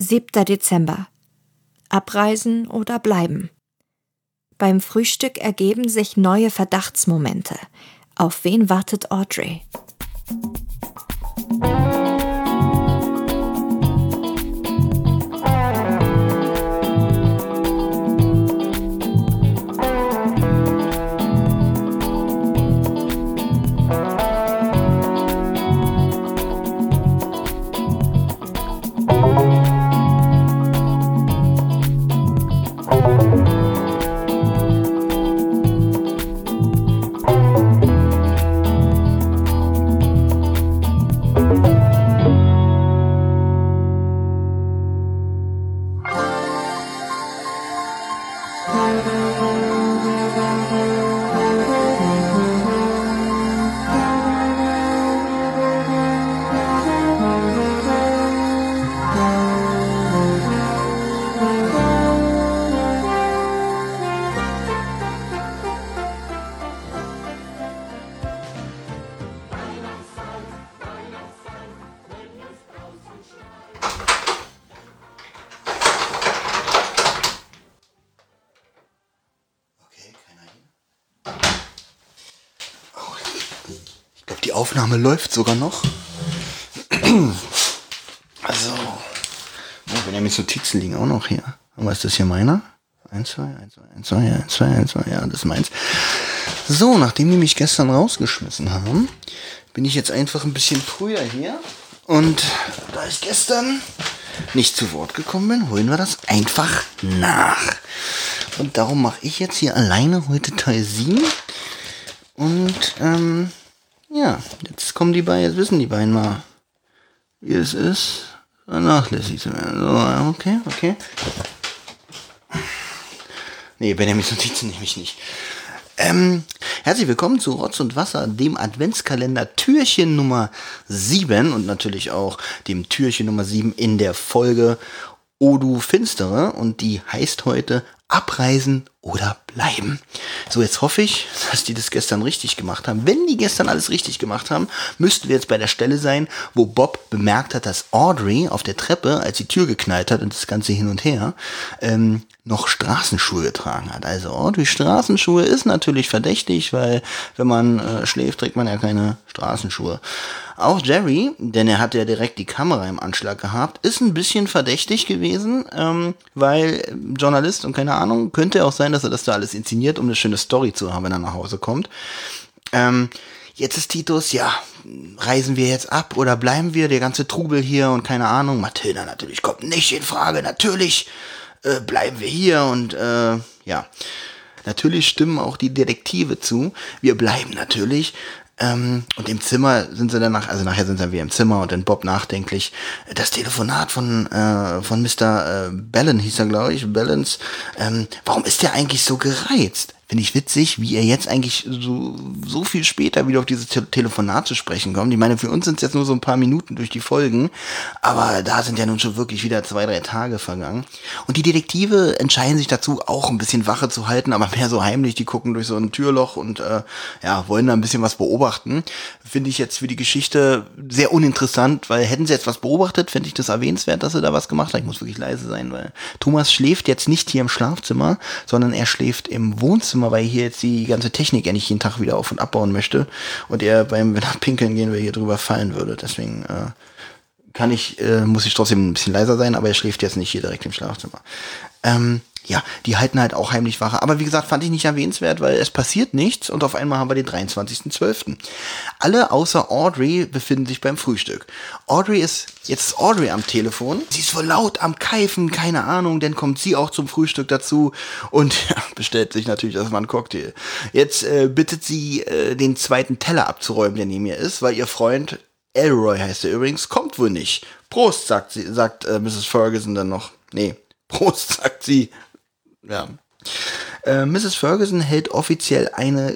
7. Dezember. Abreisen oder bleiben. Beim Frühstück ergeben sich neue Verdachtsmomente. Auf wen wartet Audrey? Aufnahme läuft sogar noch. Also, oh, wenn ja mit Notizen liegen auch noch hier. Was ist das hier meiner? 1, 2, 1, 2, 1, 2, 1, 2, 1, 2, ja, das ist meins. So, nachdem die mich gestern rausgeschmissen haben, bin ich jetzt einfach ein bisschen früher hier. Und da ich gestern nicht zu Wort gekommen bin, holen wir das einfach nach. Und darum mache ich jetzt hier alleine heute Teil 7. Und ähm, ja, jetzt kommen die beiden, jetzt wissen die beiden mal, wie es ist, vernachlässigt zu werden. So, okay, okay. Nee, Benjamins Notizen nehme ich nicht. Ähm, herzlich willkommen zu Rotz und Wasser, dem Adventskalender Türchen Nummer 7 und natürlich auch dem Türchen Nummer 7 in der Folge O du Finstere und die heißt heute Abreisen oder bleiben. So, jetzt hoffe ich, dass die das gestern richtig gemacht haben. Wenn die gestern alles richtig gemacht haben, müssten wir jetzt bei der Stelle sein, wo Bob bemerkt hat, dass Audrey auf der Treppe, als die Tür geknallt hat und das Ganze hin und her, ähm, noch Straßenschuhe getragen hat. Also Audrey Straßenschuhe ist natürlich verdächtig, weil wenn man äh, schläft, trägt man ja keine Straßenschuhe. Auch Jerry, denn er hat ja direkt die Kamera im Anschlag gehabt, ist ein bisschen verdächtig gewesen, ähm, weil Journalist und keine Ahnung, könnte auch sein, dass er das da alles inszeniert, um eine schöne Story zu haben, wenn er nach Hause kommt. Ähm, jetzt ist Titus, ja, reisen wir jetzt ab oder bleiben wir, der ganze Trubel hier und keine Ahnung. Mathilda natürlich kommt nicht in Frage, natürlich äh, bleiben wir hier und äh, ja. Natürlich stimmen auch die Detektive zu. Wir bleiben natürlich. Ähm, und im Zimmer sind sie danach, also nachher sind sie wieder im Zimmer und dann Bob nachdenklich. Das Telefonat von, äh, von Mr. Äh, Bellen hieß er, glaube ich, Bellens. Ähm, warum ist der eigentlich so gereizt? Finde ich witzig, wie er jetzt eigentlich so, so viel später wieder auf dieses Te Telefonat zu sprechen kommt. Ich meine, für uns sind es jetzt nur so ein paar Minuten durch die Folgen, aber da sind ja nun schon wirklich wieder zwei, drei Tage vergangen. Und die Detektive entscheiden sich dazu, auch ein bisschen Wache zu halten, aber mehr so heimlich. Die gucken durch so ein Türloch und äh, ja, wollen da ein bisschen was beobachten. Finde ich jetzt für die Geschichte sehr uninteressant, weil hätten sie jetzt was beobachtet, fände ich das erwähnenswert, dass sie da was gemacht haben. Ich muss wirklich leise sein, weil Thomas schläft jetzt nicht hier im Schlafzimmer, sondern er schläft im Wohnzimmer Wohnzimmer, weil hier jetzt die ganze Technik ja nicht jeden Tag wieder auf und abbauen möchte und er beim, wenn er pinkeln gehen will, hier drüber fallen würde. Deswegen äh, kann ich, äh, muss ich trotzdem ein bisschen leiser sein, aber er schläft jetzt nicht hier direkt im Schlafzimmer. Ähm, ja, die halten halt auch heimlich Wache. Aber wie gesagt, fand ich nicht erwähnenswert, weil es passiert nichts und auf einmal haben wir den 23.12. Alle außer Audrey befinden sich beim Frühstück. Audrey ist, jetzt ist Audrey am Telefon. Sie ist wohl laut am Keifen, keine Ahnung, dann kommt sie auch zum Frühstück dazu und ja, bestellt sich natürlich erstmal einen Cocktail. Jetzt äh, bittet sie, äh, den zweiten Teller abzuräumen, der neben ihr ist, weil ihr Freund Elroy heißt er übrigens, kommt wohl nicht. Prost, sagt sie, sagt äh, Mrs. Ferguson dann noch. Nee, Prost, sagt sie ja. Äh, Mrs. Ferguson hält offiziell eine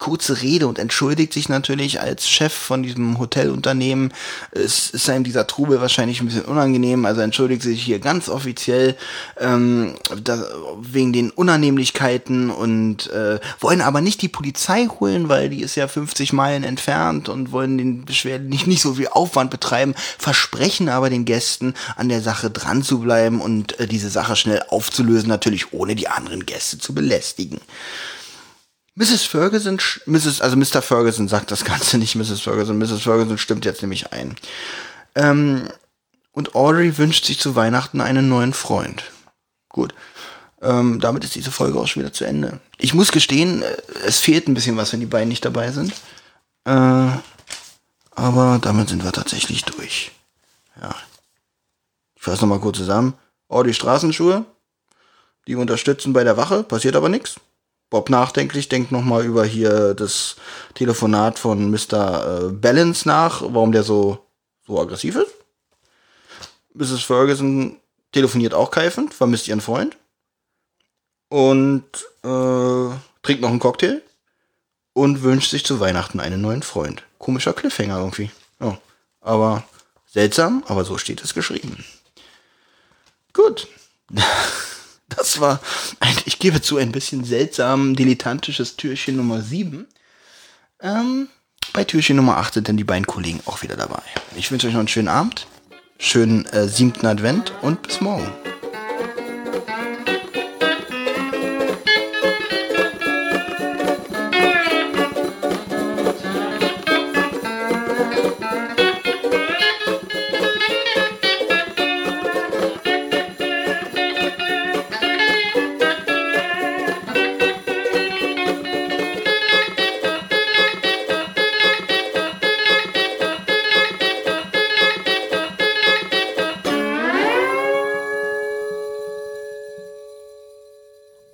kurze Rede und entschuldigt sich natürlich als Chef von diesem Hotelunternehmen. Es ist einem dieser Trubel wahrscheinlich ein bisschen unangenehm, also entschuldigt sich hier ganz offiziell ähm, da, wegen den Unannehmlichkeiten und äh, wollen aber nicht die Polizei holen, weil die ist ja 50 Meilen entfernt und wollen den Beschwerden nicht, nicht so viel Aufwand betreiben, versprechen aber den Gästen an der Sache dran zu bleiben und äh, diese Sache schnell aufzulösen, natürlich ohne die anderen Gäste zu belästigen. Mrs. Ferguson, Mrs., also Mr. Ferguson sagt das Ganze nicht, Mrs. Ferguson. Mrs. Ferguson stimmt jetzt nämlich ein. Ähm, und Audrey wünscht sich zu Weihnachten einen neuen Freund. Gut. Ähm, damit ist diese Folge auch schon wieder zu Ende. Ich muss gestehen, äh, es fehlt ein bisschen was, wenn die beiden nicht dabei sind. Äh, aber damit sind wir tatsächlich durch. Ja. Ich fasse nochmal kurz zusammen. Audi Straßenschuhe. Die unterstützen bei der Wache, passiert aber nichts. Bob nachdenklich denkt nochmal über hier das Telefonat von Mr. Äh, Balance nach, warum der so, so aggressiv ist. Mrs. Ferguson telefoniert auch keifend, vermisst ihren Freund. Und äh, trinkt noch einen Cocktail. Und wünscht sich zu Weihnachten einen neuen Freund. Komischer Cliffhanger irgendwie. Ja. Aber seltsam, aber so steht es geschrieben. Gut. Das war, ein, ich gebe zu, ein bisschen seltsam dilettantisches Türchen Nummer 7. Ähm, bei Türchen Nummer 8 sind dann die beiden Kollegen auch wieder dabei. Ich wünsche euch noch einen schönen Abend, schönen äh, siebten Advent und bis morgen.